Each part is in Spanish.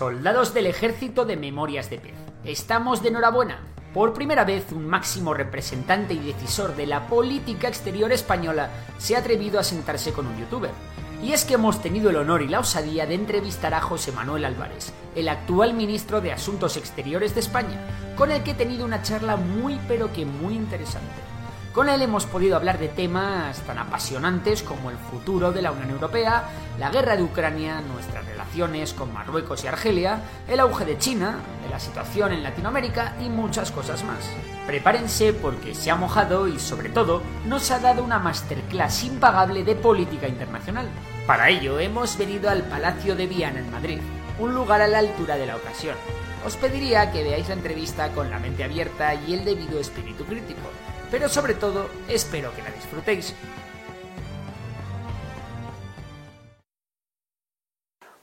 Soldados del Ejército de Memorias de Pez. Estamos de enhorabuena. Por primera vez, un máximo representante y decisor de la política exterior española se ha atrevido a sentarse con un youtuber. Y es que hemos tenido el honor y la osadía de entrevistar a José Manuel Álvarez, el actual ministro de Asuntos Exteriores de España, con el que he tenido una charla muy pero que muy interesante. Con él hemos podido hablar de temas tan apasionantes como el futuro de la Unión Europea, la guerra de Ucrania, nuestras relaciones con Marruecos y Argelia, el auge de China, de la situación en Latinoamérica y muchas cosas más. Prepárense porque se ha mojado y sobre todo nos ha dado una masterclass impagable de política internacional. Para ello hemos venido al Palacio de Viana en Madrid, un lugar a la altura de la ocasión. Os pediría que veáis la entrevista con la mente abierta y el debido espíritu crítico pero sobre todo espero que la disfrutéis.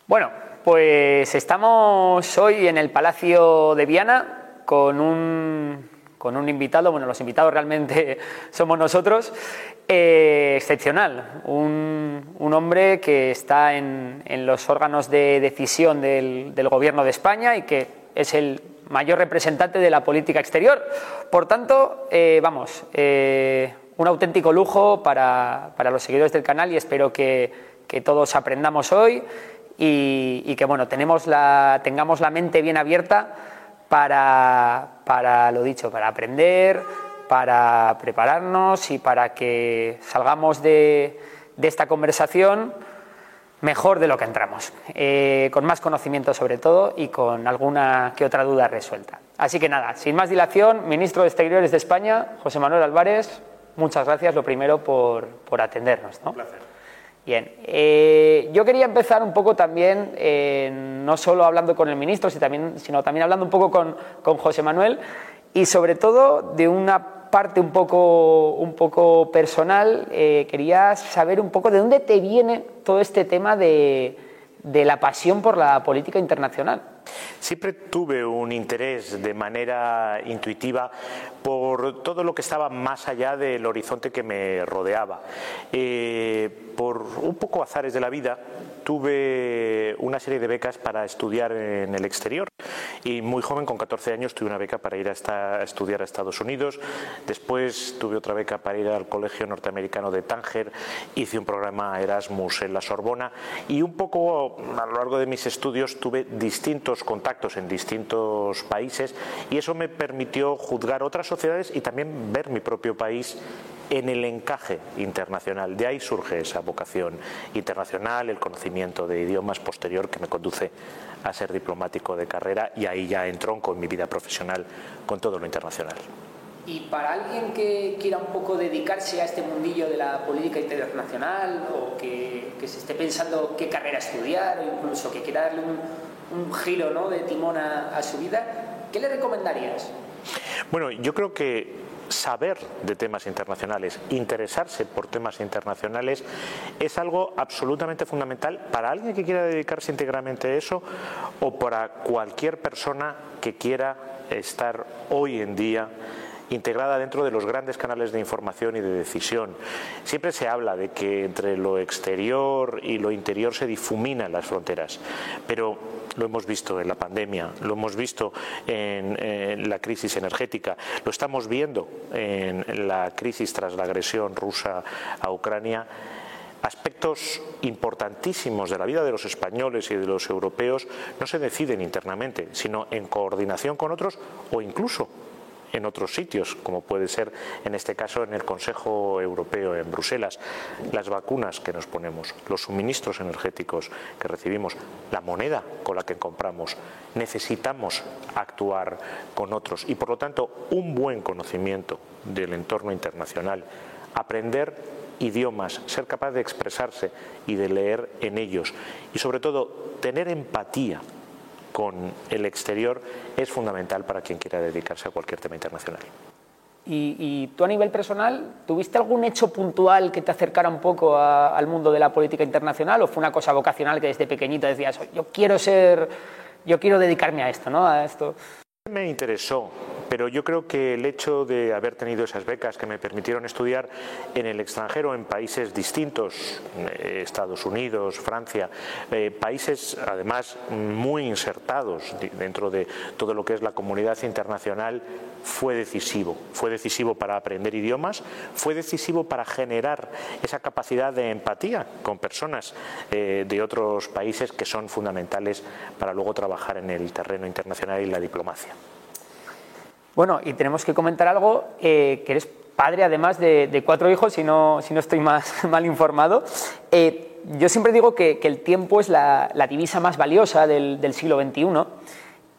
Bueno, pues estamos hoy en el Palacio de Viana con un, con un invitado, bueno, los invitados realmente somos nosotros, eh, excepcional, un, un, hombre que está en, en, los órganos de decisión del, del Gobierno de España y que es el mayor representante de la política exterior. Por tanto, eh, vamos, eh, un auténtico lujo para, para, los seguidores del canal y espero que, que todos aprendamos hoy y, que bueno, tenemos la, tengamos la mente bien abierta para, para lo dicho, para aprender, para prepararnos y para que salgamos de, de esta conversación mejor de lo que entramos, eh, con más conocimiento sobre todo y con alguna que otra duda resuelta. Así que nada, sin más dilación, ministro de Exteriores de España, José Manuel Álvarez, muchas gracias lo primero por, por atendernos. ¿no? Un placer. Bien, eh, yo quería empezar un poco también, eh, no solo hablando con el ministro, sino también, sino también hablando un poco con, con José Manuel y sobre todo de una parte un poco, un poco personal, eh, quería saber un poco de dónde te viene todo este tema de, de la pasión por la política internacional. Siempre tuve un interés de manera intuitiva por todo lo que estaba más allá del horizonte que me rodeaba. Eh, por un poco azares de la vida, tuve una serie de becas para estudiar en el exterior y muy joven, con 14 años, tuve una beca para ir a, esta, a, estudiar a Estados Unidos. Después tuve otra beca para ir al Colegio Norteamericano de Tánger. Hice un programa Erasmus en la Sorbona y un poco a lo largo de mis estudios tuve distintos contactos en distintos países y eso me permitió juzgar otras sociedades y también ver mi propio país en el encaje internacional. De ahí surge esa vocación internacional, el conocimiento de idiomas posterior que me conduce a ser diplomático de carrera y ahí ya entronco en mi vida profesional con todo lo internacional. Y para alguien que quiera un poco dedicarse a este mundillo de la política internacional o que, que se esté pensando qué carrera estudiar o incluso que quiera darle un, un giro ¿no? de timón a, a su vida, ¿qué le recomendarías? Bueno, yo creo que saber de temas internacionales, interesarse por temas internacionales, es algo absolutamente fundamental para alguien que quiera dedicarse íntegramente a eso o para cualquier persona que quiera estar hoy en día integrada dentro de los grandes canales de información y de decisión. Siempre se habla de que entre lo exterior y lo interior se difuminan las fronteras, pero lo hemos visto en la pandemia, lo hemos visto en, la crisis energética, lo estamos viendo en la crisis tras la agresión rusa a Ucrania. Aspectos importantísimos de la vida de los españoles y de los europeos no se deciden internamente, sino en coordinación con otros o incluso en otros sitios, como puede ser en este caso en el Consejo Europeo en Bruselas, las vacunas que nos ponemos, los suministros energéticos que recibimos, la moneda con la que compramos, necesitamos actuar con otros. Y por lo tanto un buen conocimiento del entorno internacional aprender idiomas, ser capaz de expresarse y de leer en ellos y sobre todo tener empatía con el exterior es fundamental para quien quiera dedicarse a cualquier tema internacional. Y, tú a nivel personal, ¿tuviste algún hecho puntual que te acercara un poco al mundo de la política internacional o fue una cosa vocacional que desde pequeñito decías, yo quiero ser, yo quiero dedicarme a esto, ¿no? A esto. Me interesó pero yo creo que el hecho de haber tenido esas becas que me permitieron estudiar en el extranjero, en países distintos, eh, Estados Unidos, Francia, eh, países además muy insertados dentro de todo lo que es la comunidad internacional, fue decisivo. Fue decisivo para aprender idiomas, fue decisivo para generar esa capacidad de empatía con personas eh, de otros países que son fundamentales para luego trabajar en el terreno internacional y la diplomacia. Bueno, y tenemos que comentar algo, eh, que eres padre además de, cuatro hijos, si no, si no estoy más mal informado. Eh, yo siempre digo que, el tiempo es la, divisa más valiosa del siglo XXI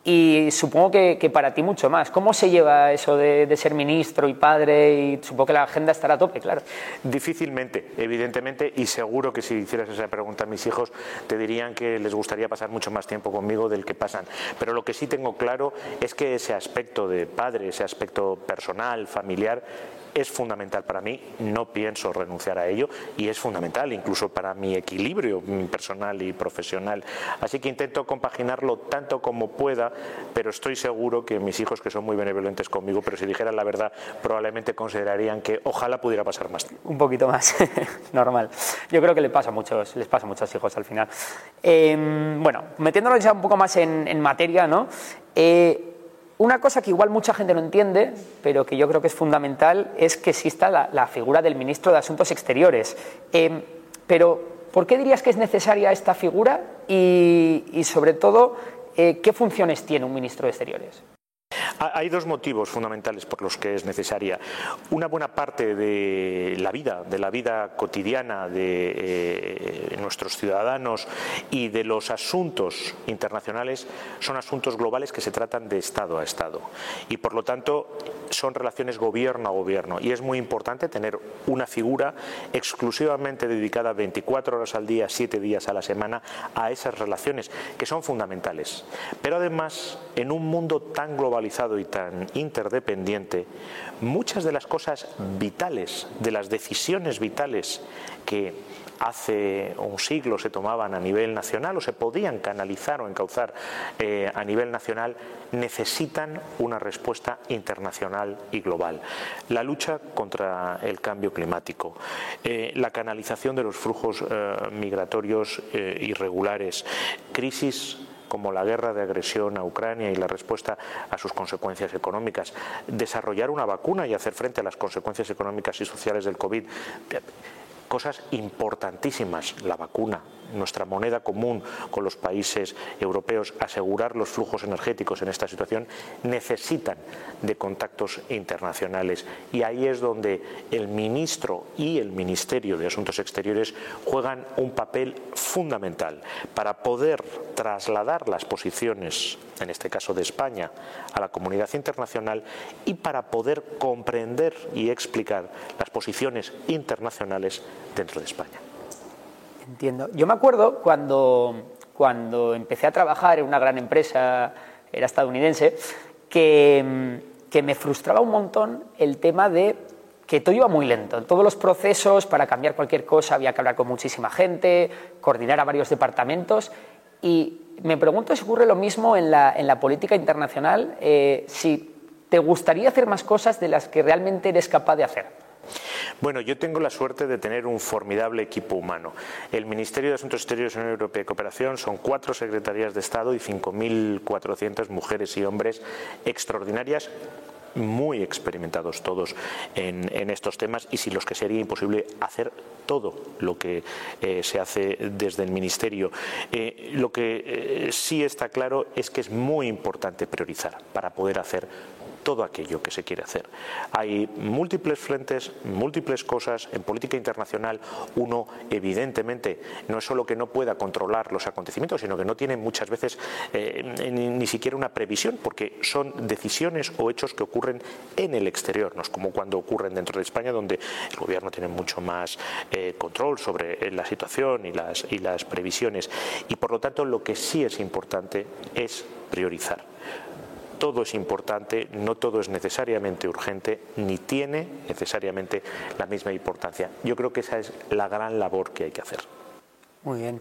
y supongo que, para ti mucho más. ¿Cómo se lleva eso de, ser ministro y padre? Y supongo que la agenda estará a tope, claro. Difícilmente, evidentemente, y seguro que si hicieras esa pregunta a mis hijos, te dirían que les gustaría pasar mucho más tiempo conmigo del que pasan. Pero lo que sí tengo claro es que ese aspecto de padre, ese aspecto personal, familiar, es fundamental para mí, no pienso renunciar a ello y es fundamental incluso para mi equilibrio personal y profesional. Así que intento compaginarlo tanto como pueda, pero estoy seguro que mis hijos, que son muy benevolentes conmigo, pero si dijeran la verdad, probablemente considerarían que ojalá pudiera pasar más tiempo. Un poquito más, normal. Yo creo que les pasa muchos, les pasa a muchos hijos al final. Em, bueno, metiéndonos ya un poco más en, materia, ¿no? Eh, una cosa que igual mucha gente no entiende, pero que yo creo que es fundamental, es que exista la, figura del ministro de Asuntos Exteriores. Em, pero, ¿por qué dirías que es necesaria esta figura y, sobre todo, eh, qué funciones tiene un ministro de Exteriores? Hay dos motivos fundamentales por los que es necesaria. Una buena parte de la vida, de la vida cotidiana de eh, nuestros ciudadanos y de los asuntos internacionales son asuntos globales que se tratan de Estado a Estado. Y por lo tanto son relaciones gobierno a gobierno. Y es muy importante tener una figura exclusivamente dedicada 24 horas al día, 7 días a la semana a esas relaciones que son fundamentales. Pero además, en un mundo tan globalizado, y tan interdependiente, muchas de las cosas vitales, de las decisiones vitales que hace un siglo se tomaban a nivel nacional o se podían canalizar o encauzar eh, a nivel nacional, necesitan una respuesta internacional y global. La lucha contra el cambio climático, eh, la canalización de los flujos eh, migratorios irregulares, crisis como la guerra de agresión a Ucrania y la respuesta a sus consecuencias económicas, desarrollar una vacuna y hacer frente a las consecuencias económicas y sociales del COVID cosas importantísimas, la vacuna, nuestra moneda común con los países europeos, asegurar los flujos energéticos en esta situación, necesitan de contactos internacionales. Y ahí es donde el ministro y el Ministerio de Asuntos Exteriores juegan un papel fundamental para poder trasladar las posiciones, en este caso de España, a la comunidad internacional y para poder comprender y explicar las posiciones internacionales dentro de España. Entiendo. Yo me acuerdo cuando, cuando empecé a trabajar en una gran empresa, era estadounidense, que, que me frustraba un montón el tema de que todo iba muy lento. En todos los procesos, para cambiar cualquier cosa, había que hablar con muchísima gente, coordinar a varios departamentos. Y me pregunto si ocurre lo mismo en la, en la política internacional, eh, si te gustaría hacer más cosas de las que realmente eres capaz de hacer. Bueno, yo tengo la suerte de tener un formidable equipo humano. El Ministerio de Asuntos Exteriores de la Unión Europea y Cooperación son cuatro secretarías de Estado y 5.400 mujeres y hombres extraordinarias muy experimentados todos en, estos temas y sin los que sería imposible hacer todo lo que eh, se hace desde el Ministerio. Eh, lo que eh, sí está claro es que es muy importante priorizar para poder hacer todo aquello que se quiere hacer. Hay múltiples frentes, múltiples cosas. En política internacional uno evidentemente no es solo que no pueda controlar los acontecimientos, sino que no tiene muchas veces eh, ni, siquiera una previsión, porque son decisiones o hechos que ocurren en el exterior, no es como cuando ocurren dentro de España, donde el gobierno tiene mucho más eh, control sobre eh, la situación y las, y las previsiones. Y por lo tanto lo que sí es importante es priorizar todo es importante, no todo es necesariamente urgente, ni tiene necesariamente la misma importancia. Yo creo que esa es la gran labor que hay que hacer. Muy bien.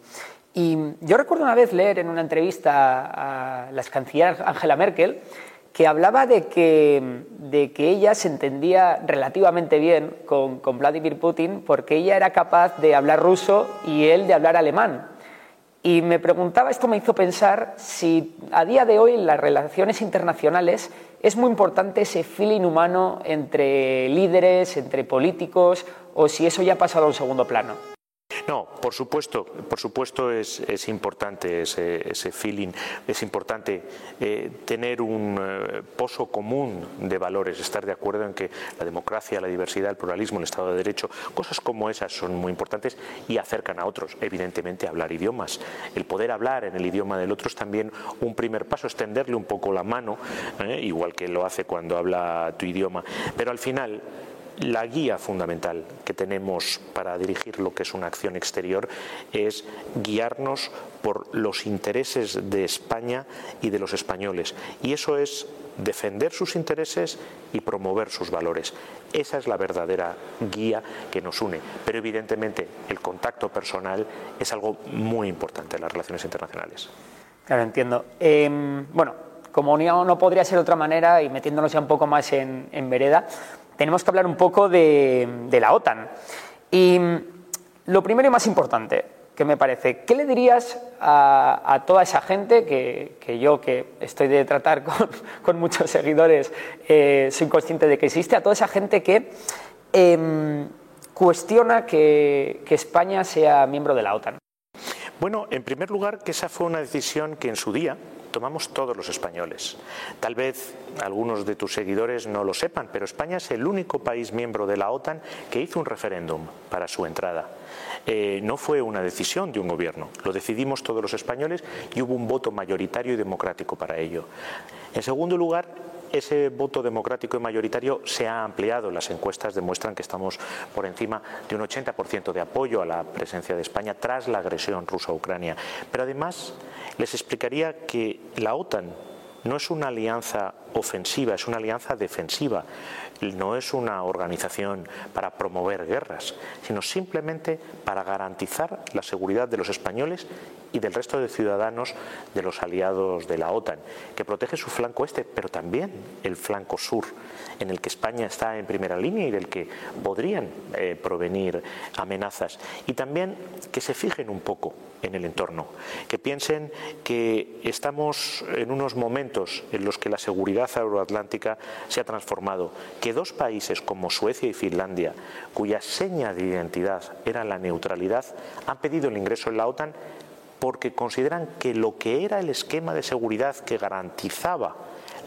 Y yo recuerdo una vez leer en una entrevista a la canciller Angela Merkel que hablaba de que, de que ella se entendía relativamente bien con, con Vladimir Putin porque ella era capaz de hablar ruso y él de hablar alemán. Y me preguntaba, esto me hizo pensar si a día de hoy en las relaciones internacionales es muy importante ese feeling humano entre líderes, entre políticos, o si eso ya ha pasado a un segundo plano. No, por supuesto, por supuesto es, importante ese, feeling, es importante eh, tener un eh, pozo común de valores, estar de acuerdo en que la democracia, la diversidad, el pluralismo, el Estado de Derecho, cosas como esas son muy importantes y acercan a otros, evidentemente, hablar idiomas. El poder hablar en el idioma del otro es también un primer paso, extenderle un poco la mano, ¿eh? igual que lo hace cuando habla tu idioma, pero al final la guía fundamental que tenemos para dirigir lo que es una acción exterior es guiarnos por los intereses de España y de los españoles. Y eso es defender sus intereses y promover sus valores. Esa es la verdadera guía que nos une. Pero evidentemente el contacto personal es algo muy importante en las relaciones internacionales. Claro, entiendo. Em, bueno, como no, podría ser de otra manera y metiéndonos ya un poco más en, en vereda, tenemos que hablar un poco de, la OTAN. Y lo primero y más importante, que me parece, ¿qué le dirías a, toda esa gente que, yo, que estoy de tratar con, muchos seguidores, eh, soy consciente de que existe, a toda esa gente que em, cuestiona que España sea miembro de la OTAN? Bueno, en primer lugar, que esa fue una decisión que en su día tomamos todos los españoles. Tal vez algunos de tus seguidores no lo sepan, pero España es el único país miembro de la OTAN que hizo un referéndum para su entrada. Eh, no fue una decisión de un gobierno, lo decidimos todos los españoles y hubo un voto mayoritario y democrático para ello. En segundo lugar, ese voto democrático y mayoritario se ha ampliado. Las encuestas demuestran que estamos por encima de un 80% de apoyo a la presencia de España tras la agresión rusa a Ucrania. Pero además les explicaría que la OTAN no es una alianza ofensiva, es una alianza defensiva. No es una organización para promover guerras, sino simplemente para garantizar la seguridad de los españoles y del resto de ciudadanos de los aliados de la OTAN, que protege su flanco este, pero también el flanco sur, en el que España está en primera línea y del que podrían eh, provenir amenazas. Y también que se fijen un poco en el entorno, que piensen que estamos en unos momentos en los que la seguridad euroatlántica se ha transformado, que dos países como Suecia y Finlandia, cuya seña de identidad era la neutralidad, han pedido el ingreso en la OTAN porque consideran que lo que era el esquema de seguridad que garantizaba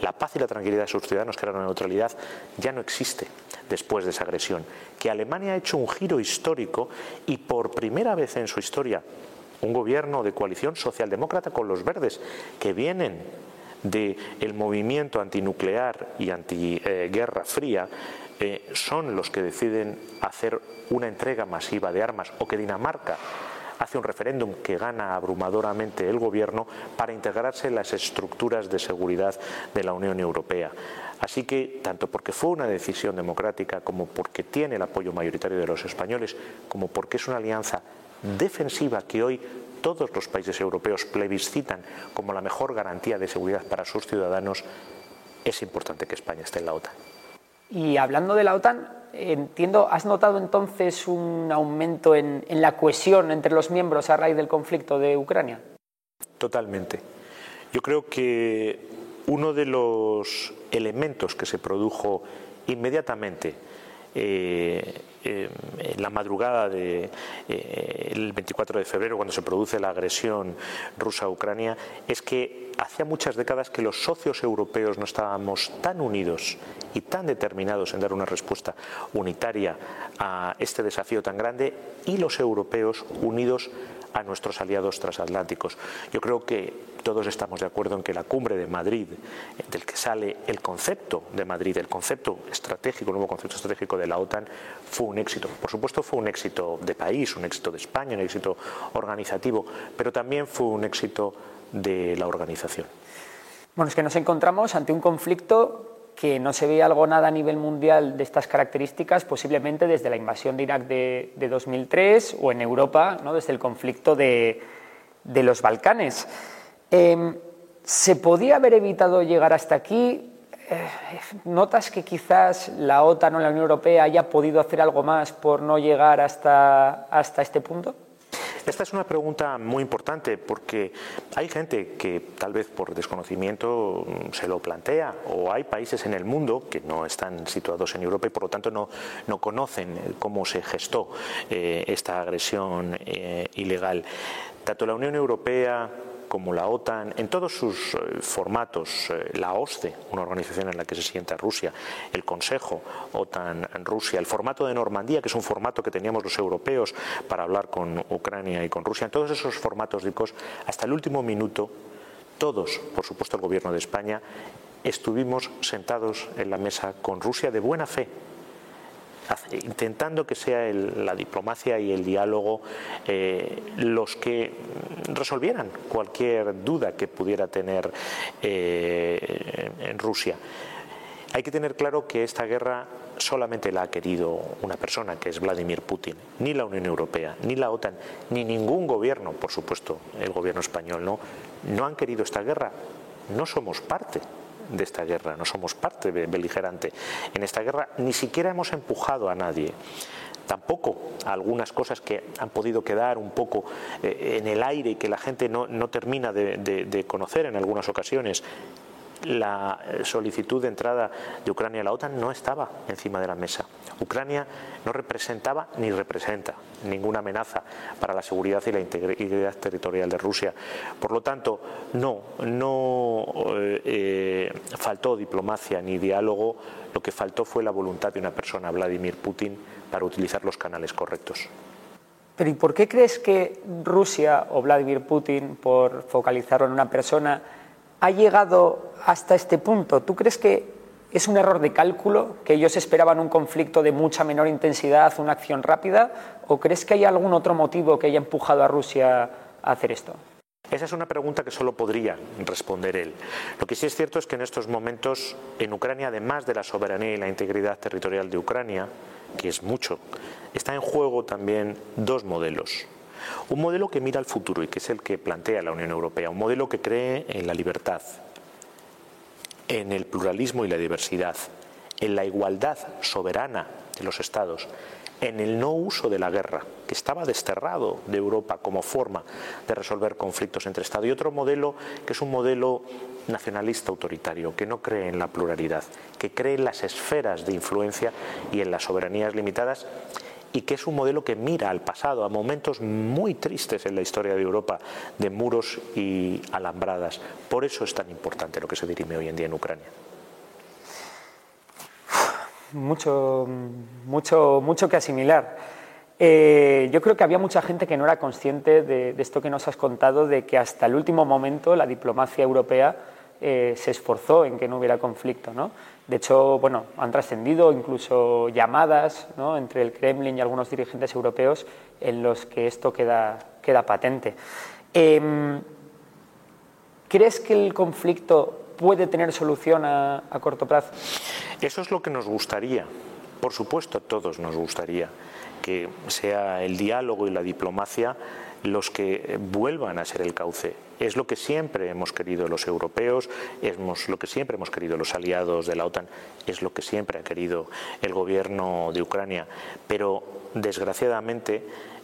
la paz y la tranquilidad de sus ciudadanos, que era la neutralidad, ya no existe después de esa agresión. Que Alemania ha hecho un giro histórico y por primera vez en su historia un gobierno de coalición socialdemócrata con los verdes que vienen del movimiento antinuclear y antiguerra fría eh, son los que deciden hacer una entrega masiva de armas o que Dinamarca hace un referéndum que gana abrumadoramente el gobierno para integrarse en las estructuras de seguridad de la Unión Europea. Así que, tanto porque fue una decisión democrática, como porque tiene el apoyo mayoritario de los españoles, como porque es una alianza defensiva que hoy todos los países europeos plebiscitan como la mejor garantía de seguridad para sus ciudadanos, es importante que España esté en la OTAN. Y hablando de la OTAN, entiendo, ¿has notado entonces un aumento en, la cohesión entre los miembros a raíz del conflicto de Ucrania? Totalmente. Yo creo que uno de los elementos que se produjo inmediatamente eh, en la madrugada del de, 24 de febrero, cuando se produce la agresión rusa a Ucrania, es que hacía muchas décadas que los socios europeos no estábamos tan unidos y tan determinados en dar una respuesta unitaria a este desafío tan grande y los europeos unidos a nuestros aliados transatlánticos. Yo creo que todos estamos de acuerdo en que la cumbre de Madrid, del que sale el concepto de Madrid, el concepto estratégico, el nuevo concepto estratégico de la OTAN, fue un éxito. Por supuesto fue un éxito de país, un éxito de España, un éxito organizativo, pero también fue un éxito de la organización. Bueno, es que nos encontramos ante un conflicto que no se ve algo nada a nivel mundial de estas características, posiblemente desde la invasión de Irak de, 2003 o en Europa, ¿no? desde el conflicto de, los Balcanes. Em, ¿Se podía haber evitado llegar hasta aquí? Eh, ¿Notas que quizás la OTAN o la Unión Europea haya podido hacer algo más por no llegar hasta, hasta este punto? Esta es una pregunta muy importante porque hay gente que tal vez por desconocimiento mm, se lo plantea o hay países en el mundo que no están situados en Europa y por lo tanto no, no conocen cómo se gestó eh, esta agresión eh, ilegal. Tanto la Unión Europea como la OTAN, en todos sus eh, formatos, eh, la OSCE, una organización en la que se sienta Rusia, el Consejo OTAN-Rusia, el formato de Normandía, que es un formato que teníamos los europeos para hablar con Ucrania y con Rusia, en todos esos formatos DICOS, hasta el último minuto, todos, por supuesto el Gobierno de España, estuvimos sentados en la mesa con Rusia de buena fe intentando que sea la diplomacia y el diálogo eh, los que resolvieran cualquier duda que pudiera tener eh, en Rusia. Hay que tener claro que esta guerra solamente la ha querido una persona, que es Vladimir Putin. Ni la Unión Europea, ni la OTAN, ni ningún gobierno, por supuesto, el gobierno español, no, no han querido esta guerra. No somos parte de esta guerra, no somos parte beligerante. En esta guerra, ni siquiera hemos empujado a nadie. Tampoco algunas cosas que han podido quedar un poco eh, en el aire y que la gente no, termina de, conocer en algunas ocasiones la solicitud de entrada de Ucrania a la OTAN no estaba encima de la mesa. Ucrania no representaba ni representa ninguna amenaza para la seguridad y la integridad territorial de Rusia. Por lo tanto, no, no eh, eh, faltó diplomacia ni diálogo, lo que faltó fue la voluntad de una persona, Vladimir Putin, para utilizar los canales correctos. Pero ¿y por qué crees que Rusia o Vladimir Putin, por focalizarlo en una persona, ha llegado hasta este punto? ¿Tú crees que es un error de cálculo, que ellos esperaban un conflicto de mucha menor intensidad, una acción rápida? ¿O crees que hay algún otro motivo que haya empujado a Rusia a hacer esto? Esa es una pregunta que solo podría responder él. Lo que sí es cierto es que en estos momentos en Ucrania, además de la soberanía y la integridad territorial de Ucrania, que es mucho, está en juego también dos modelos. Un modelo que mira al futuro y que es el que plantea la Unión Europea, un modelo que cree en la libertad, en el pluralismo y la diversidad, en la igualdad soberana de los estados, en el no uso de la guerra, que estaba desterrado de Europa como forma de resolver conflictos entre Estados, y otro modelo que es un modelo nacionalista autoritario, que no cree en la pluralidad, que cree en las esferas de influencia y en las soberanías limitadas y que es un modelo que mira al pasado, a momentos muy tristes en la historia de Europa, de muros y alambradas. Por eso es tan importante lo que se dirime hoy en día en Ucrania. Mucho, mucho, mucho que asimilar. Eh, yo creo que había mucha gente que no era consciente de, esto que nos has contado, de que hasta el último momento la diplomacia europea eh, se esforzó en que no hubiera conflicto. ¿no? De hecho, bueno, han trascendido incluso llamadas entre el Kremlin y algunos dirigentes europeos en los que esto queda, queda patente. Em, ¿Crees que el conflicto puede tener solución a, a corto plazo? Eso es lo que nos gustaría. Por supuesto, a todos nos gustaría que sea el diálogo y la diplomacia los que vuelvan a ser el cauce. Es lo que siempre hemos querido los europeos, es lo que siempre hemos querido los aliados de la OTAN, es lo que siempre ha querido el gobierno de Ucrania. Pero, desgraciadamente,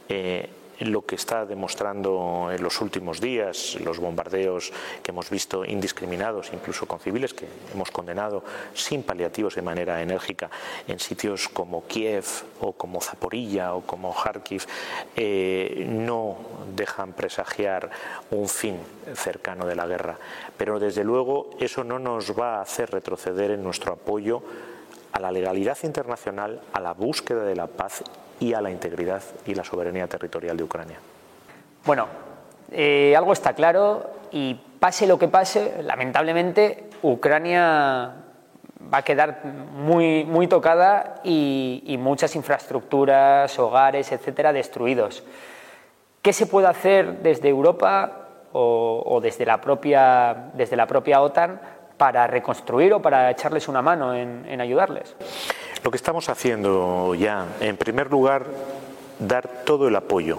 eh, lo que está demostrando en los últimos días, los bombardeos que hemos visto indiscriminados, incluso con civiles que hemos condenado sin paliativos de manera enérgica en sitios como Kiev o como Zaporilla o como Kharkiv, eh, no dejan presagiar un fin cercano de la guerra. Pero desde luego eso no nos va a hacer retroceder en nuestro apoyo a la legalidad internacional, a la búsqueda de la paz y a la integridad y la soberanía territorial de Ucrania. Bueno, eh, algo está claro y pase lo que pase, lamentablemente Ucrania va a quedar muy, muy tocada y, muchas infraestructuras, hogares, etcétera, destruidos. ¿Qué se puede hacer desde Europa o, desde, la propia, desde la propia OTAN para reconstruir o para echarles una mano en, ayudarles? Lo que estamos haciendo ya, en primer lugar, dar todo el apoyo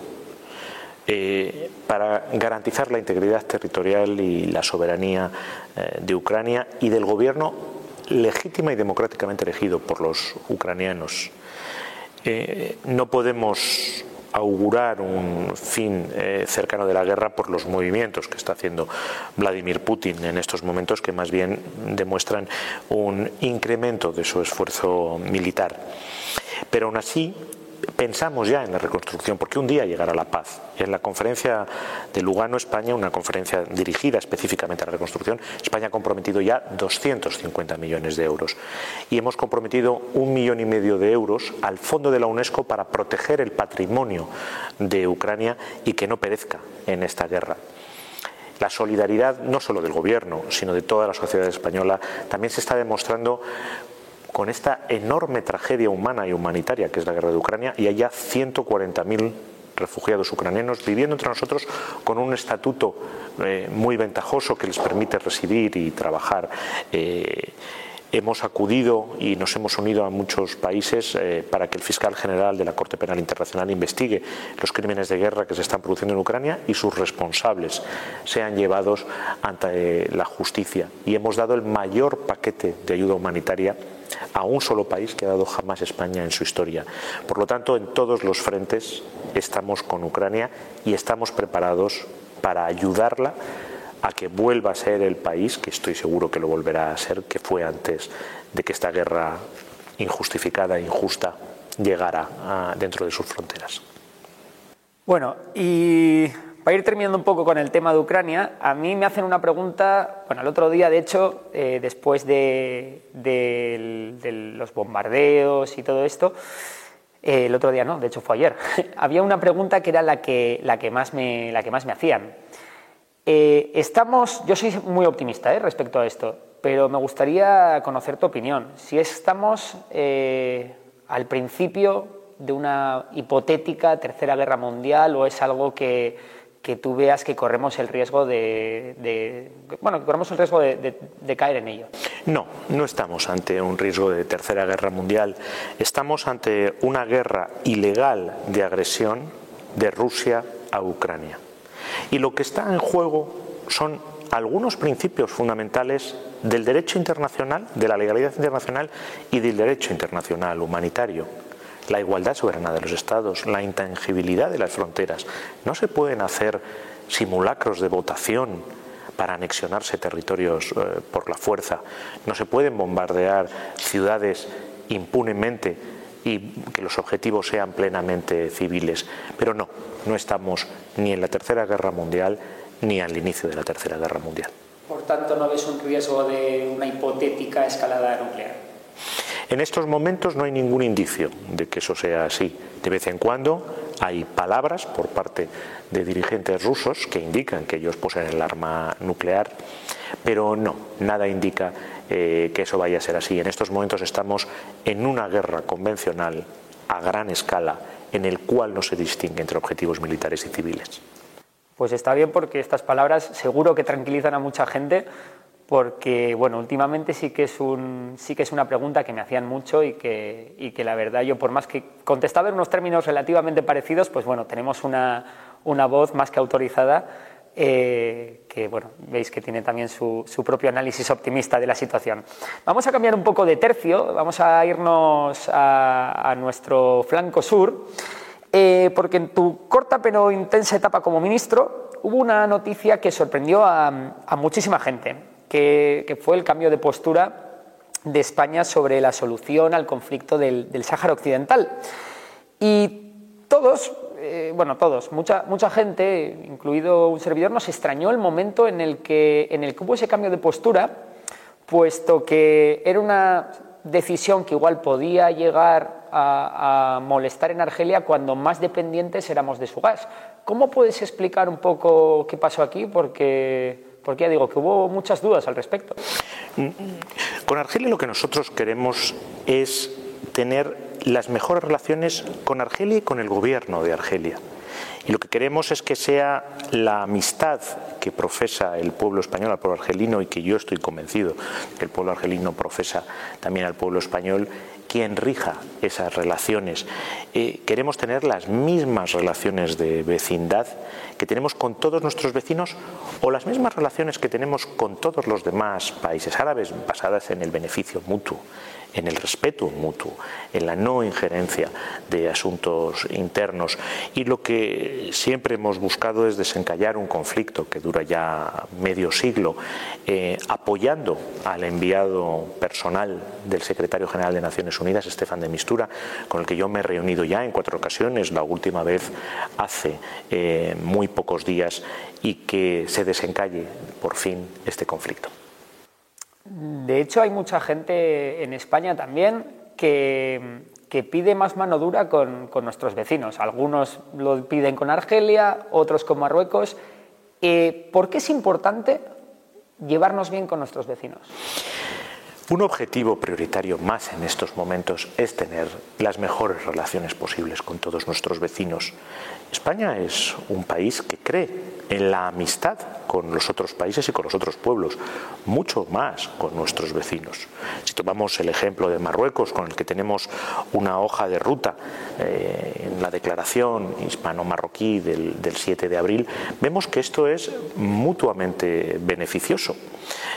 eh, para garantizar la integridad territorial y la soberanía eh, de Ucrania y del gobierno legítima y democráticamente elegido por los ucranianos. Eh, no podemos augurar un fin eh, cercano de la guerra por los movimientos que está haciendo Vladimir Putin en estos momentos que más bien demuestran un incremento de su esfuerzo militar. Pero aún así pensamos ya en la reconstrucción, porque un día llegará la paz. En la conferencia de Lugano, España, una conferencia dirigida específicamente a la reconstrucción, España ha comprometido ya 250 millones de euros. Y hemos comprometido un millón y medio de euros al Fondo de la UNESCO para proteger el patrimonio de Ucrania y que no perezca en esta guerra. La solidaridad no solo del Gobierno, sino de toda la sociedad española, también se está demostrando con esta enorme tragedia humana y humanitaria que es la guerra de Ucrania y hay ya 140.000 refugiados ucranianos viviendo entre nosotros con un estatuto eh, muy ventajoso que les permite residir y trabajar. Eh, hemos acudido y nos hemos unido a muchos países eh, para que el fiscal general de la Corte Penal Internacional investigue los crímenes de guerra que se están produciendo en Ucrania y sus responsables sean llevados ante la justicia. Y hemos dado el mayor paquete de ayuda humanitaria a un solo país que ha dado jamás España en su historia. Por lo tanto, en todos los frentes estamos con Ucrania y estamos preparados para ayudarla a que vuelva a ser el país, que estoy seguro que lo volverá a ser, que fue antes de que esta guerra injustificada e injusta llegara dentro de sus fronteras. Bueno, y para ir terminando un poco con el tema de Ucrania, a mí me hacen una pregunta, bueno, el otro día, de hecho, eh, después de, los bombardeos y todo esto, eh, el otro día no, de hecho fue ayer, había una pregunta que era la que, la que, más, me, la que más me hacían. Eh, estamos, yo soy muy optimista respecto a esto, pero me gustaría conocer tu opinión. Si estamos al principio de una hipotética tercera guerra mundial o es algo que que tú veas que corremos el riesgo de, bueno, que corremos el riesgo de, caer en ello. No, no estamos ante un riesgo de tercera guerra mundial. Estamos ante una guerra ilegal de agresión de Rusia a Ucrania. Y lo que está en juego son algunos principios fundamentales del derecho internacional, de la legalidad internacional y del derecho internacional humanitario la igualdad soberana de los estados, la intangibilidad de las fronteras. No se pueden hacer simulacros de votación para anexionarse territorios eh, por la fuerza. No se pueden bombardear ciudades impunemente y que los objetivos sean plenamente civiles. Pero no, no estamos ni en la Tercera Guerra Mundial ni al inicio de la Tercera Guerra Mundial. Por tanto, ¿no ves un riesgo de una hipotética escalada nuclear? En estos momentos no hay ningún indicio de que eso sea así. De vez en cuando hay palabras por parte de dirigentes rusos que indican que ellos poseen el arma nuclear, pero no, nada indica eh, que eso vaya a ser así. En estos momentos estamos en una guerra convencional a gran escala en el cual no se distingue entre objetivos militares y civiles. Pues está bien porque estas palabras seguro que tranquilizan a mucha gente porque bueno, últimamente sí que es un, sí que es una pregunta que me hacían mucho y que, y que la verdad yo por más que contestaba en unos términos relativamente parecidos, pues bueno, tenemos una, una voz más que autorizada eh, que bueno, veis que tiene también su, su, propio análisis optimista de la situación. Vamos a cambiar un poco de tercio, vamos a irnos a, a nuestro flanco sur eh, porque en tu corta pero intensa etapa como ministro hubo una noticia que sorprendió a, muchísima gente, que, fue el cambio de postura de España sobre la solución al conflicto del, Sáhara Occidental. Y todos, eh, bueno, todos, mucha, mucha gente, incluido un servidor, nos extrañó el momento en el, que, en el que hubo ese cambio de postura, puesto que era una decisión que igual podía llegar a, molestar en Argelia cuando más dependientes éramos de su gas. ¿Cómo puedes explicar un poco qué pasó aquí? Porque, porque ya digo que hubo muchas dudas al respecto. Con Argelia lo que nosotros queremos es tener las mejores relaciones con Argelia y con el gobierno de Argelia. Y lo que queremos es que sea la amistad que profesa el pueblo español al pueblo argelino y que yo estoy convencido que el pueblo argelino profesa también al pueblo español quien rija esas relaciones. Eh, queremos tener las mismas relaciones de vecindad que tenemos con todos nuestros vecinos o las mismas relaciones que tenemos con todos los demás países árabes basadas en el beneficio mutuo en el respeto mutuo, en la no injerencia de asuntos internos. Y lo que siempre hemos buscado es desencallar un conflicto que dura ya medio siglo, eh, apoyando al enviado personal del secretario general de Naciones Unidas, Estefan de Mistura, con el que yo me he reunido ya en cuatro ocasiones, la última vez hace eh, muy pocos días, y que se desencalle por fin este conflicto. De hecho, hay mucha gente en España también que, pide más mano dura con, nuestros vecinos. Algunos lo piden con Argelia, otros con Marruecos. Eh, ¿Por qué es importante llevarnos bien con nuestros vecinos? Un objetivo prioritario más en estos momentos es tener las mejores relaciones posibles con todos nuestros vecinos. España es un país que cree en la amistad con los otros países y con los otros pueblos, mucho más con nuestros vecinos. Si tomamos el ejemplo de Marruecos, con el que tenemos una hoja de ruta eh, en la declaración hispano-marroquí del, del 7 de abril, vemos que esto es mutuamente beneficioso.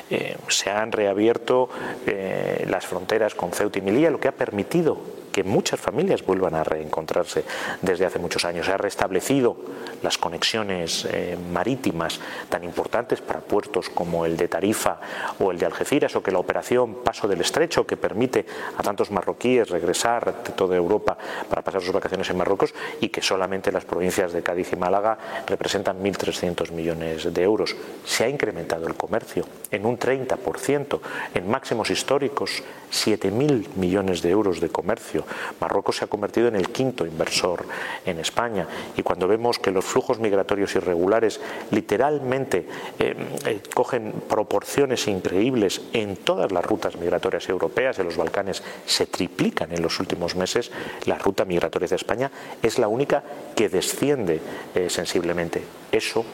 Eh, se han reabierto eh, las fronteras con Ceuta y Melilla, lo que ha permitido que muchas familias vuelvan a reencontrarse desde hace muchos años. Se ha restablecido las conexiones eh, marítimas tan importantes para puertos como el de Tarifa o el de Algeciras, o que la operación Paso del Estrecho, que permite a tantos marroquíes regresar de toda Europa para pasar sus vacaciones en Marruecos, y que solamente las provincias de Cádiz y Málaga representan 1.300 millones de euros. Se ha incrementado el comercio en un 30%, en máximos históricos, 7.000 millones de euros de comercio. Marruecos se ha convertido en el quinto inversor en España y cuando vemos que los flujos migratorios irregulares literalmente eh, eh, cogen proporciones increíbles en todas las rutas migratorias europeas, en los Balcanes se triplican en los últimos meses, la ruta migratoria de España es la única que desciende eh, sensiblemente. Eso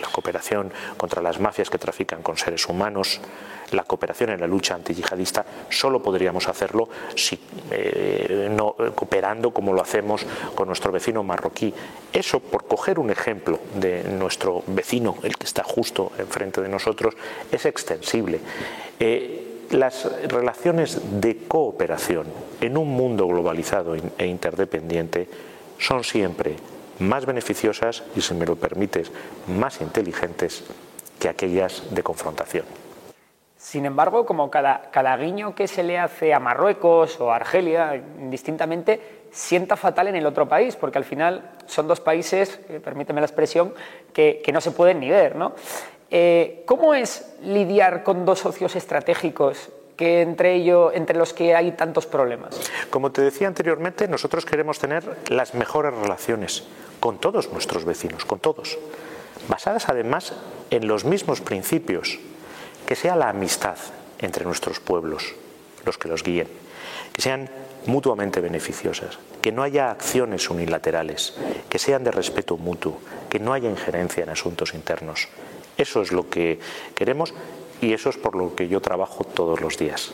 la cooperación contra las mafias que trafican con seres humanos, la cooperación en la lucha antiyihadista, solo podríamos hacerlo si, eh, no, cooperando como lo hacemos con nuestro vecino marroquí. Eso, por coger un ejemplo de nuestro vecino, el que está justo enfrente de nosotros, es extensible. Eh, las relaciones de cooperación en un mundo globalizado e interdependiente son siempre más beneficiosas y, si me lo permites, más inteligentes que aquellas de confrontación. Sin embargo, como cada, guiño que se le hace a Marruecos o a Argelia, indistintamente, sienta fatal en el otro país, porque al final son dos países, eh, permíteme la expresión, que, no se pueden ni ver. ¿no? Eh, ¿Cómo es lidiar con dos socios estratégicos que entre, ellos, entre los que hay tantos problemas? Como te decía anteriormente, nosotros queremos tener las mejores relaciones con todos nuestros vecinos, con todos, basadas además en los mismos principios, que sea la amistad entre nuestros pueblos los que los guíen, que sean mutuamente beneficiosas, que no haya acciones unilaterales, que sean de respeto mutuo, que no haya injerencia en asuntos internos. Eso es lo que queremos y eso es por lo que yo trabajo todos los días.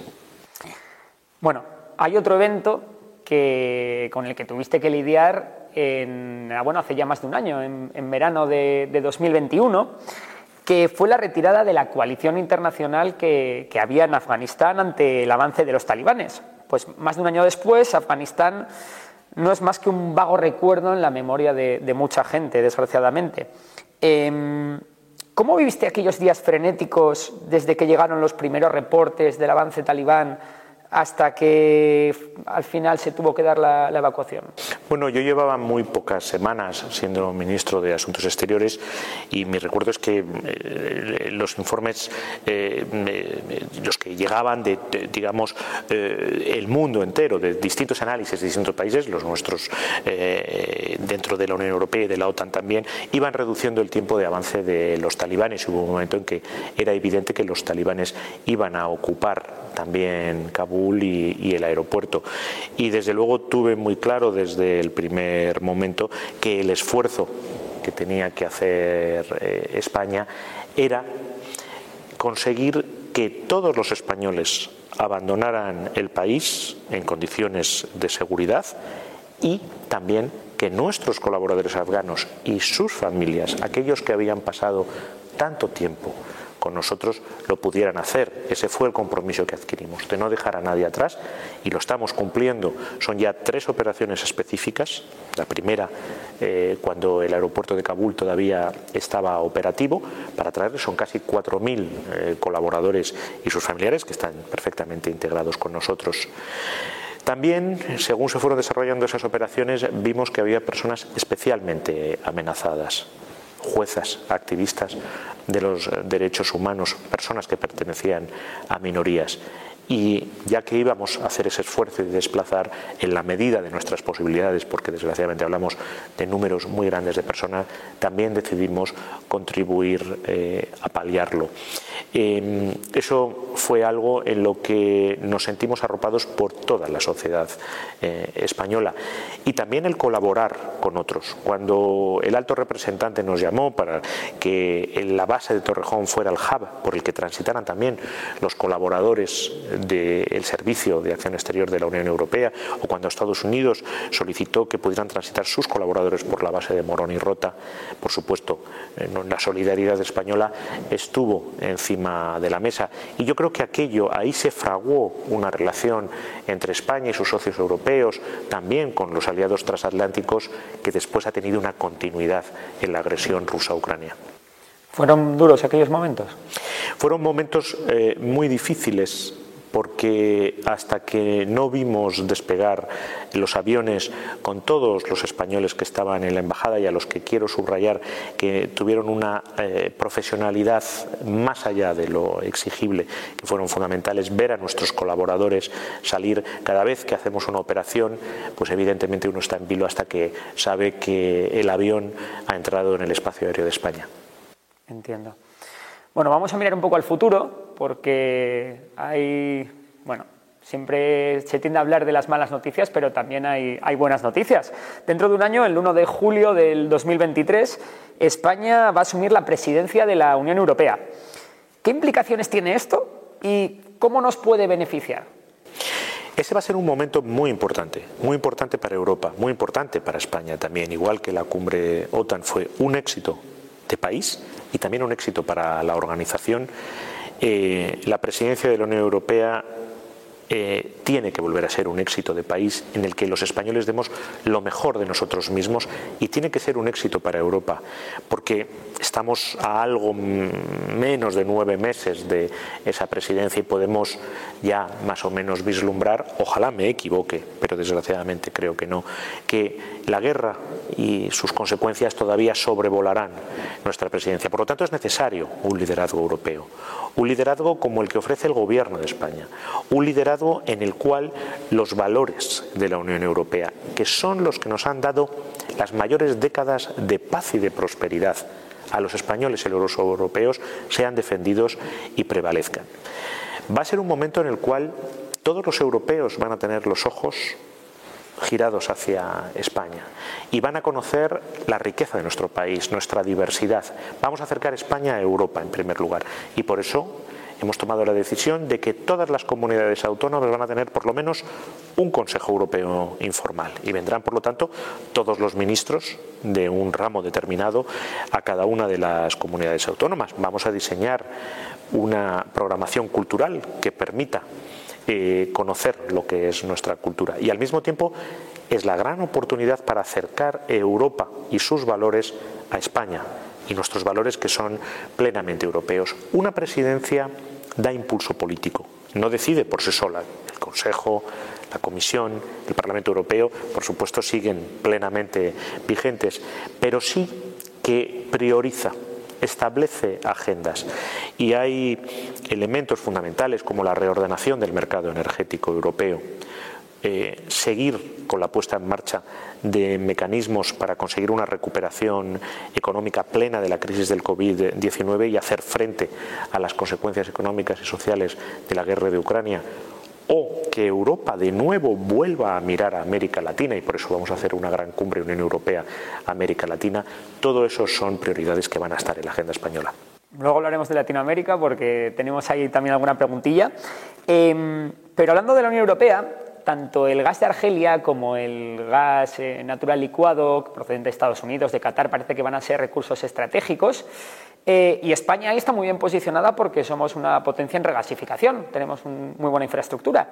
Bueno, hay otro evento que, con el que tuviste que lidiar en, bueno, hace ya más de un año, en, verano de, 2021, que fue la retirada de la coalición internacional que, que había en Afganistán ante el avance de los talibanes. Pues más de un año después, Afganistán no es más que un vago recuerdo en la memoria de, mucha gente, desgraciadamente. Em, ¿Cómo viviste aquellos días frenéticos desde que llegaron los primeros reportes del avance talibán hasta que al final se tuvo que dar la, evacuación? Bueno, yo llevaba muy pocas semanas siendo ministro de Asuntos Exteriores y mi recuerdo es que eh, los informes, eh, los que llegaban de, digamos, eh, el mundo entero, de distintos análisis de distintos países, los nuestros dentro de la Unión Europea y de la OTAN también, iban reduciendo el tiempo de avance de los talibanes. Hubo un momento en que era evidente que los talibanes iban a ocupar también Kabul y, el aeropuerto. Y desde luego tuve muy claro desde el primer momento que el esfuerzo que tenía que hacer eh, España era conseguir que todos los españoles abandonaran el país en condiciones de seguridad y también que nuestros colaboradores afganos y sus familias, aquellos que habían pasado tanto tiempo con nosotros lo pudieran hacer. Ese fue el compromiso que adquirimos, de no dejar a nadie atrás y lo estamos cumpliendo. Son ya tres operaciones específicas. La primera, eh, cuando el aeropuerto de Kabul todavía estaba operativo, para traerles son casi 4.000 eh, colaboradores y sus familiares que están perfectamente integrados con nosotros. También, según se fueron desarrollando esas operaciones, vimos que había personas especialmente amenazadas juezas, activistas de los derechos humanos, personas que pertenecían a minorías y ya que íbamos a hacer ese esfuerzo de desplazar en la medida de nuestras posibilidades, porque desgraciadamente hablamos de números muy grandes de personas, también decidimos contribuir eh, a paliarlo. Em, eso fue algo en lo que nos sentimos arropados por toda la sociedad eh, española y también el colaborar con otros. Cuando el alto representante nos llamó para que la base de Torrejón fuera el hub por el que transitaran también los colaboradores del Servicio de Acción Exterior de la Unión Europea o cuando Estados Unidos solicitó que pudieran transitar sus colaboradores por la base de Morón y Rota, por supuesto, eh, la solidaridad española estuvo encima de la mesa y yo creo que aquello, ahí se fraguó una relación entre España y sus socios europeos, también con los aliados transatlánticos, que después ha tenido una continuidad en la agresión rusa a Ucrania. ¿Fueron duros aquellos momentos? Fueron momentos eh, muy difíciles porque hasta que no vimos despegar los aviones con todos los españoles que estaban en la embajada y a los que quiero subrayar que tuvieron una eh, profesionalidad más allá de lo exigible, que fueron fundamentales, ver a nuestros colaboradores salir cada vez que hacemos una operación, pues evidentemente uno está en vilo hasta que sabe que el avión ha entrado en el espacio aéreo de España. Entiendo. Bueno, vamos a mirar un poco al futuro, porque hay, bueno, siempre se tiende a hablar de las malas noticias, pero también hay, buenas noticias. Dentro de un año, el 1 de julio del 2023, España va a asumir la presidencia de la Unión Europea. ¿Qué implicaciones tiene esto y cómo nos puede beneficiar? Ese va a ser un momento muy importante, muy importante para Europa, muy importante para España también, igual que la cumbre OTAN fue un éxito de país, y también un éxito para la organización. Eh, la presidencia de la Unión Europea eh, tiene que volver a ser un éxito de país en el que los españoles demos lo mejor de nosotros mismos y tiene que ser un éxito para Europa, porque estamos a algo menos de nueve meses de esa presidencia y podemos ya más o menos vislumbrar, ojalá me equivoque, pero desgraciadamente creo que no, que la guerra y sus consecuencias todavía sobrevolarán nuestra presidencia. Por lo tanto, es necesario un liderazgo europeo, un liderazgo como el que ofrece el Gobierno de España, un liderazgo en el cual los valores de la Unión Europea, que son los que nos han dado las mayores décadas de paz y de prosperidad a los españoles y los europeos, sean defendidos y prevalezcan. Va a ser un momento en el cual todos los europeos van a tener los ojos girados hacia España y van a conocer la riqueza de nuestro país, nuestra diversidad. Vamos a acercar España a Europa en primer lugar y por eso hemos tomado la decisión de que todas las comunidades autónomas van a tener por lo menos un Consejo Europeo informal y vendrán, por lo tanto, todos los ministros de un ramo determinado a cada una de las comunidades autónomas. Vamos a diseñar una programación cultural que permita eh, conocer lo que es nuestra cultura y al mismo tiempo es la gran oportunidad para acercar Europa y sus valores a España y nuestros valores que son plenamente europeos. Una presidencia da impulso político, no decide por sí sola. El Consejo, la Comisión, el Parlamento Europeo, por supuesto, siguen plenamente vigentes, pero sí que prioriza establece agendas. Y hay elementos fundamentales como la reordenación del mercado energético europeo, eh, seguir con la puesta en marcha de mecanismos para conseguir una recuperación económica plena de la crisis del COVID-19 y hacer frente a las consecuencias económicas y sociales de la guerra de Ucrania o que Europa de nuevo vuelva a mirar a América Latina, y por eso vamos a hacer una gran cumbre Unión Europea-América Latina, todo eso son prioridades que van a estar en la agenda española. Luego hablaremos de Latinoamérica porque tenemos ahí también alguna preguntilla. Em, pero hablando de la Unión Europea, tanto el gas de Argelia como el gas eh, natural licuado procedente de Estados Unidos, de Qatar, parece que van a ser recursos estratégicos. Eh, y España ahí está muy bien posicionada porque somos una potencia en regasificación, tenemos muy buena infraestructura.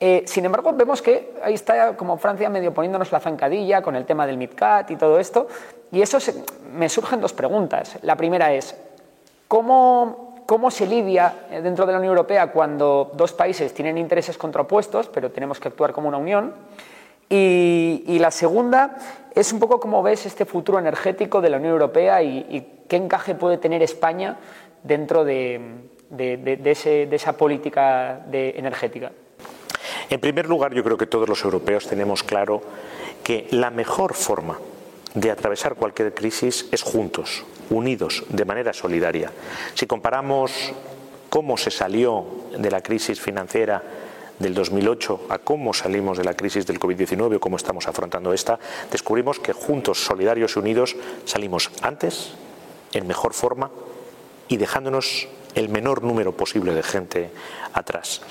Eh, sin embargo, vemos que ahí está como Francia medio poniéndonos la zancadilla con el tema del MidCat y todo esto. Y eso me surgen dos preguntas. La primera es, ¿cómo ¿Cómo se lidia eh, dentro de la Unión Europea cuando dos países tienen intereses contrapuestos, pero tenemos que actuar como una unión? Y, la segunda es un poco cómo ves este futuro energético de la Unión Europea y, qué encaje puede tener España dentro de, esa política energética. En primer lugar, yo creo que todos los europeos tenemos claro que la mejor forma de atravesar cualquier crisis es juntos, unidos, de manera solidaria. Si comparamos cómo se salió de la crisis financiera del 2008 a cómo salimos de la crisis del COVID-19 o cómo estamos afrontando esta, descubrimos que juntos, solidarios y unidos salimos antes, en mejor forma y dejándonos el menor número posible de gente atrás.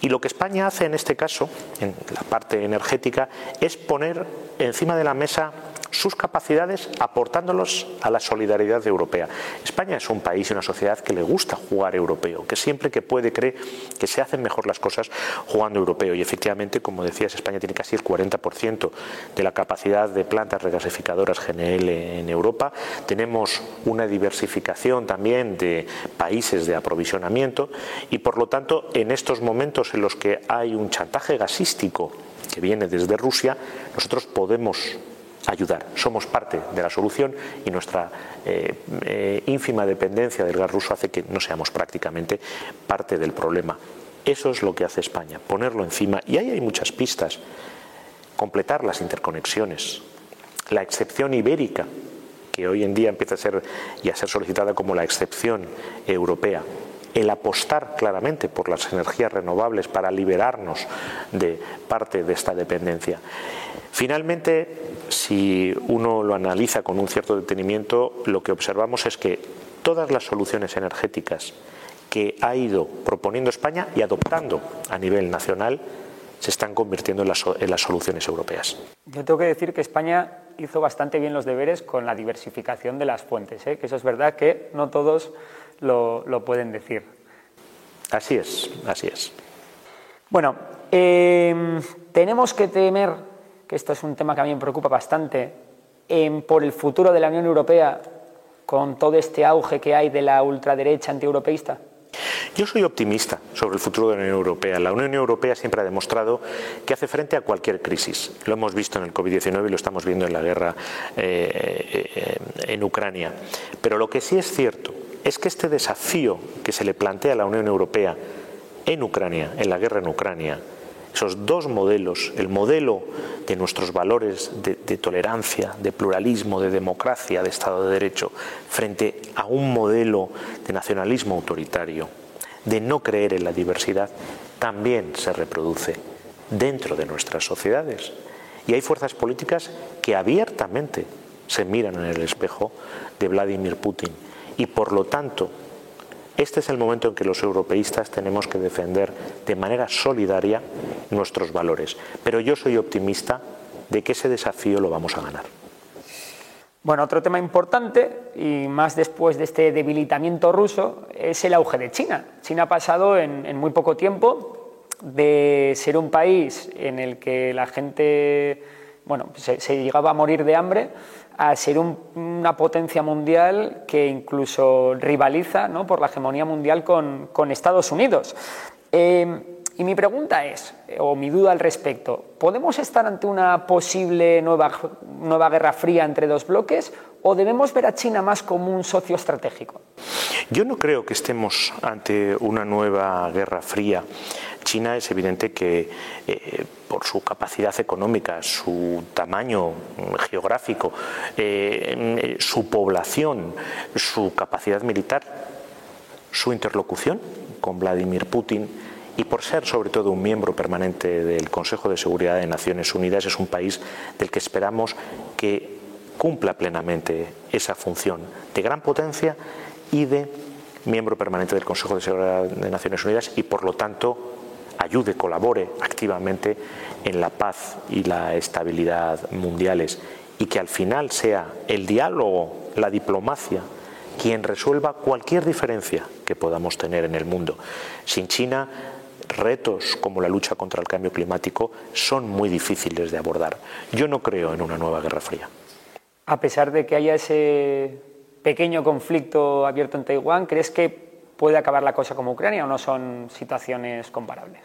Y lo que España hace en este caso, en la parte energética, es poner encima de la mesa sus capacidades aportándolos a la solidaridad europea. España es un país y una sociedad que le gusta jugar europeo, que siempre que puede cree que se hacen mejor las cosas jugando europeo. Y efectivamente, como decías, España tiene casi el 40% de la capacidad de plantas regasificadoras GNL en Europa. Tenemos una diversificación también de países de aprovisionamiento y por lo tanto en estos momentos en los que hay un chantaje gasístico que viene desde Rusia, nosotros podemos ayudar. Somos parte de la solución y nuestra eh, eh, ínfima dependencia del gas ruso hace que no seamos prácticamente parte del problema. Eso es lo que hace España, ponerlo encima. Y ahí hay muchas pistas. Completar las interconexiones. La excepción ibérica, que hoy en día empieza a ser y a ser solicitada como la excepción europea el apostar claramente por las energías renovables para liberarnos de parte de esta dependencia. Finalmente, si uno lo analiza con un cierto detenimiento, lo que observamos es que todas las soluciones energéticas que ha ido proponiendo España y adoptando a nivel nacional se están convirtiendo en las, soluciones europeas. Yo tengo que decir que España hizo bastante bien los deberes con la diversificación de las fuentes, ¿eh? que eso es verdad que no todos lo, pueden decir. Así es, así es. Bueno, eh, tenemos que temer que esto es un tema que a mí me preocupa bastante, por el futuro de la Unión Europea con todo este auge que hay de la ultraderecha antieuropeísta? Yo soy optimista sobre el futuro de la Unión Europea. La Unión Europea siempre ha demostrado que hace frente a cualquier crisis. Lo hemos visto en el COVID-19 y lo estamos viendo en la guerra eh, eh, en Ucrania. Pero lo que sí es cierto es que este desafío que se le plantea a la Unión Europea en Ucrania, en la guerra en Ucrania, esos dos modelos, el modelo de nuestros valores de, tolerancia, de pluralismo, de democracia, de Estado de Derecho, frente a un modelo de nacionalismo autoritario, de no creer en la diversidad, también se reproduce dentro de nuestras sociedades. Y hay fuerzas políticas que abiertamente se miran en el espejo de Vladimir Putin y por lo tanto este es el momento en que los europeístas tenemos que defender de manera solidaria nuestros valores. Pero yo soy optimista de que ese desafío lo vamos a ganar. Bueno, otro tema importante, y más después de este debilitamiento ruso, es el auge de China. China ha pasado en, muy poco tiempo de ser un país en el que la gente bueno, se, llegaba a morir de hambre, a ser una potencia mundial que incluso rivaliza ¿no? por la hegemonía mundial con, con Estados Unidos. Eh, y mi pregunta es, o mi duda al respecto, ¿podemos estar ante una posible nueva, nueva guerra fría entre dos bloques o debemos ver a China más como un socio estratégico? Yo no creo que estemos ante una nueva guerra fría. China es evidente que eh, por su capacidad económica, su tamaño geográfico, eh, su población, su capacidad militar, su interlocución con Vladimir Putin, y por ser sobre todo un miembro permanente del Consejo de Seguridad de Naciones Unidas es un país del que esperamos que cumpla plenamente esa función de gran potencia y de miembro permanente del Consejo de Seguridad de Naciones Unidas y por lo tanto ayude, colabore activamente en la paz y la estabilidad mundiales y que al final sea el diálogo, la diplomacia, quien resuelva cualquier diferencia que podamos tener en el mundo. Sin China retos como la lucha contra el cambio climático son muy difíciles de abordar. Yo no creo en una nueva guerra fría. A pesar de que haya ese pequeño conflicto abierto en Taiwán, ¿crees que ¿Puede acabar la cosa como Ucrania o no son situaciones comparables?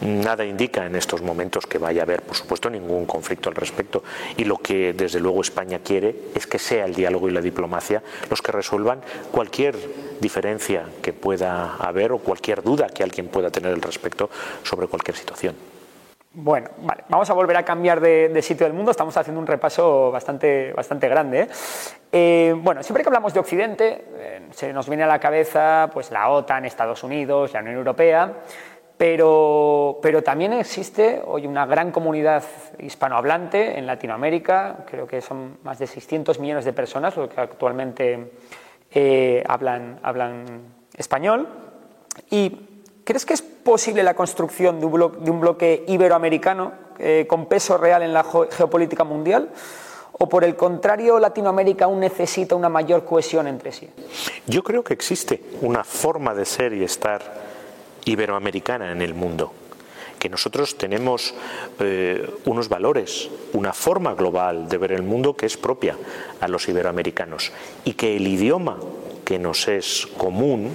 Nada indica en estos momentos que vaya a haber, por supuesto, ningún conflicto al respecto. Y lo que desde luego España quiere es que sea el diálogo y la diplomacia los que resuelvan cualquier diferencia que pueda haber o cualquier duda que alguien pueda tener al respecto sobre cualquier situación. Bueno, vale, vamos a volver a cambiar de, sitio del mundo. Estamos haciendo un repaso bastante, bastante grande. ¿eh? Eh, bueno, siempre que hablamos de Occidente, eh, se nos viene a la cabeza pues, la OTAN, Estados Unidos, la Unión Europea, pero, pero también existe hoy una gran comunidad hispanohablante en Latinoamérica. Creo que son más de 600 millones de personas los que actualmente hablan, hablan español. Y ¿Crees que es posible la construcción de un bloque, iberoamericano eh, con peso real en la geopolítica mundial? ¿O por el contrario, Latinoamérica aún necesita una mayor cohesión entre sí? Yo creo que existe una forma de ser y estar iberoamericana en el mundo que nosotros tenemos eh, unos valores, una forma global de ver el mundo que es propia a los iberoamericanos y que el idioma que nos es común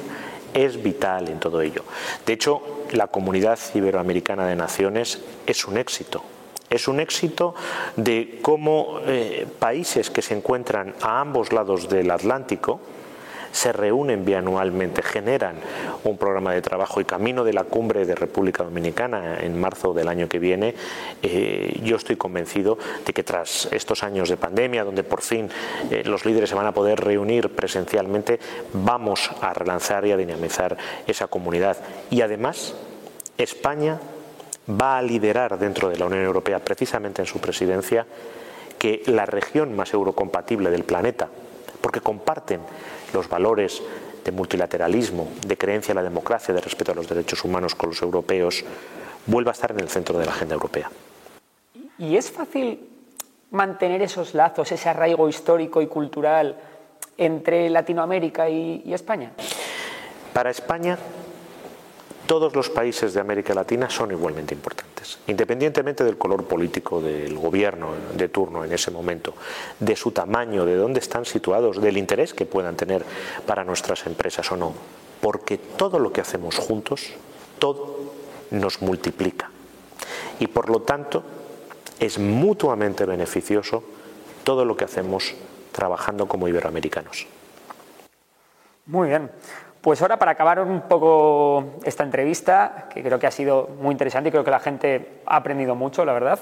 es vital en todo ello. De hecho, la comunidad iberoamericana de naciones es un éxito. Es un éxito de cómo eh, países que se encuentran a ambos lados del Atlántico, se reúnen bianualmente, generan un programa de trabajo y camino de la cumbre de República Dominicana en marzo del año que viene, eh, yo estoy convencido de que tras estos años de pandemia, donde por fin eh, los líderes se van a poder reunir presencialmente, vamos a relanzar y a dinamizar esa comunidad. Y además, España va a liderar dentro de la Unión Europea, precisamente en su presidencia, que la región más eurocompatible del planeta, porque comparten los valores de multilateralismo, de creencia en la democracia, de respeto a los derechos humanos con los europeos, vuelva a estar en el centro de la agenda europea. ¿Y es fácil mantener esos lazos, ese arraigo histórico y cultural entre Latinoamérica y, y España? Para España todos los países de América Latina son igualmente importantes, independientemente del color político del gobierno de turno en ese momento, de su tamaño, de dónde están situados, del interés que puedan tener para nuestras empresas o no, porque todo lo que hacemos juntos, todo nos multiplica. Y por lo tanto, es mutuamente beneficioso todo lo que hacemos trabajando como iberoamericanos. Muy bien. Pues ahora para acabar un poco esta entrevista, que creo que ha sido muy interesante y creo que la gente ha aprendido mucho, la verdad,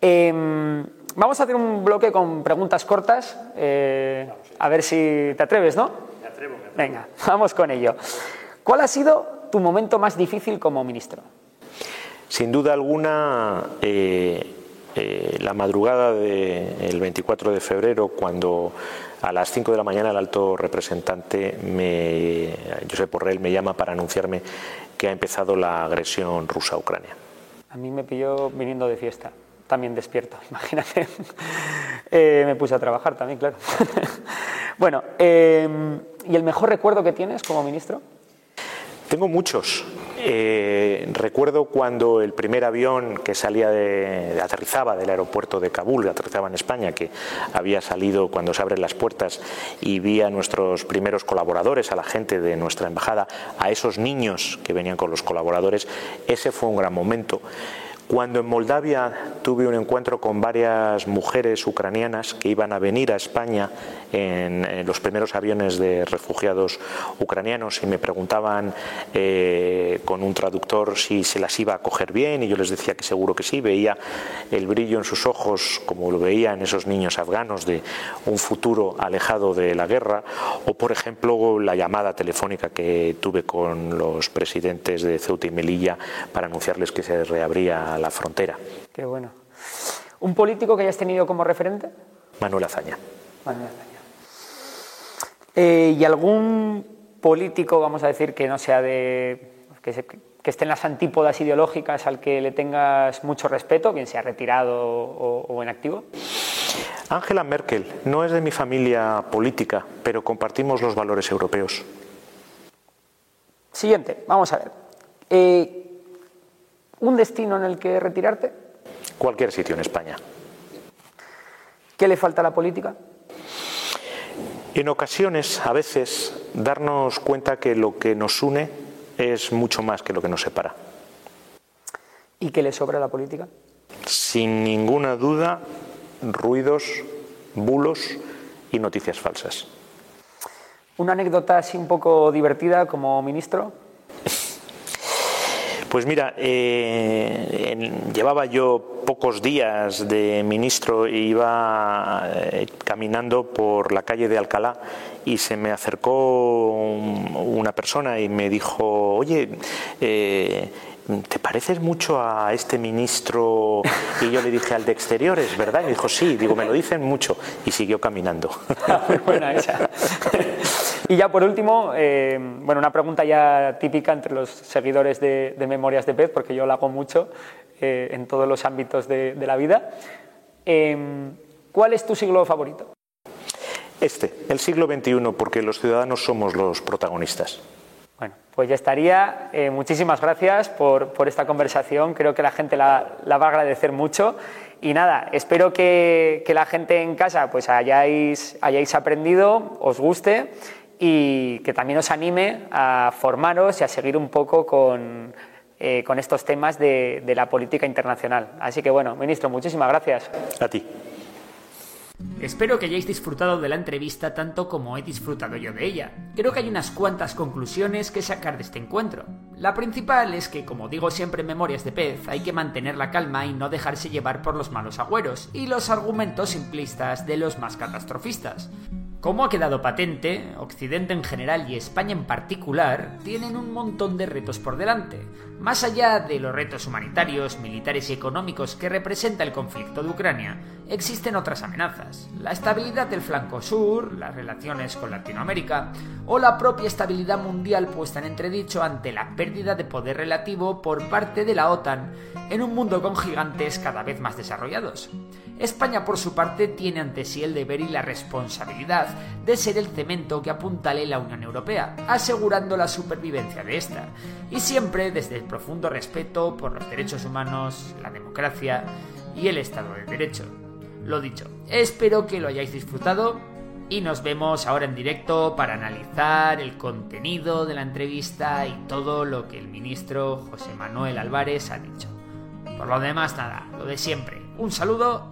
em, vamos a hacer un bloque con preguntas cortas, eh, a ver si te atreves, ¿no? Me atrevo, me atrevo. Venga, vamos con ello. ¿Cuál ha sido tu momento más difícil como ministro? Sin duda alguna, eh, eh, la madrugada del 24 de febrero, cuando a las 5 de la mañana el alto representante, me, Josep me llama para anunciarme que ha empezado la agresión rusa a Ucrania. A mí me pilló viniendo de fiesta, también despierto, imagínate. Eh, me puse a trabajar también, claro. bueno, eh, ¿y el mejor recuerdo que tienes como ministro? Tengo muchos. Eh, recuerdo cuando el primer avión que salía de, aterrizaba del aeropuerto de Kabul, aterrizaba en España, que había salido cuando se abren las puertas y vi a nuestros primeros colaboradores, a la gente de nuestra embajada, a esos niños que venían con los colaboradores, ese fue un gran momento. Cuando en Moldavia tuve un encuentro con varias mujeres ucranianas que iban a venir a España en, los primeros aviones de refugiados ucranianos y me preguntaban eh, con un traductor si se las iba a coger bien y yo les decía que seguro que sí, veía el brillo en sus ojos como lo veía en esos niños afganos de un futuro alejado de la guerra o por ejemplo la llamada telefónica que tuve con los presidentes de Ceuta y Melilla para anunciarles que se reabría la frontera. Qué bueno. ¿Un político que hayas tenido como referente? Manuel Azaña. Manuel Azaña. Eh, ¿Y algún político, vamos a decir, que no sea de. Que, esté en las antípodas ideológicas al que le tengas mucho respeto, bien sea retirado o, en activo? Angela Merkel no es de mi familia política, pero compartimos los valores europeos. Siguiente, vamos a ver. Eh, ¿Un destino en el que retirarte? Cualquier sitio en España. ¿Qué le falta a la política? En ocasiones, a veces, darnos cuenta que lo que nos une es mucho más que lo que nos separa. ¿Y qué le sobra a la política? Sin ninguna duda, ruidos, bulos y noticias falsas. ¿Una anécdota así un poco divertida como ministro? Pues mira, eh, llevaba yo pocos días de ministro e iba eh, caminando por la calle de Alcalá y se me acercó una persona y me dijo, oye, eh, ¿te pareces mucho a este ministro? Y yo le dije, al de exteriores, ¿verdad? Y me dijo, sí, digo, me lo dicen mucho. Y siguió caminando. Muy buena esa. Y ya por último, eh, bueno, una pregunta ya típica entre los seguidores de, Memorias de Pez, porque yo la hago mucho eh, en todos los ámbitos de, la vida. Em, ¿Cuál es tu siglo favorito? Este, el siglo XXI, porque los ciudadanos somos los protagonistas. Bueno, pues ya estaría. Eh, muchísimas gracias por, esta conversación. Creo que la gente la, va a agradecer mucho. Y nada, espero que, la gente en casa pues hayáis, hayáis aprendido, os guste y que también os anime a formaros y a seguir un poco con, eh, estos temas de, de la política internacional. Así que bueno, ministro, muchísimas gracias. A ti. Espero que hayáis disfrutado de la entrevista tanto como he disfrutado yo de ella. Creo que hay unas cuantas conclusiones que sacar de este encuentro. La principal es que, como digo siempre en Memorias de Pez, hay que mantener la calma y no dejarse llevar por los malos agüeros y los argumentos simplistas de los más catastrofistas. Como ha quedado patente, Occidente en general y España en particular tienen un montón de retos por delante. Más allá de los retos humanitarios, militares y económicos que representa el conflicto de Ucrania, existen otras amenazas. La estabilidad del flanco sur, las relaciones con Latinoamérica o la propia estabilidad mundial puesta en entredicho ante la pérdida de poder relativo por parte de la OTAN en un mundo con gigantes cada vez más desarrollados. España, por su parte, tiene ante sí el deber y la responsabilidad de ser el cemento que apuntale la Unión Europea, asegurando la supervivencia de esta, y siempre desde el profundo respeto por los derechos humanos, la democracia y el Estado de Derecho. Lo dicho, espero que lo hayáis disfrutado y nos vemos ahora en directo para analizar el contenido de la entrevista y todo lo que el ministro José Manuel Álvarez ha dicho. Por lo demás, nada, lo de siempre. Un saludo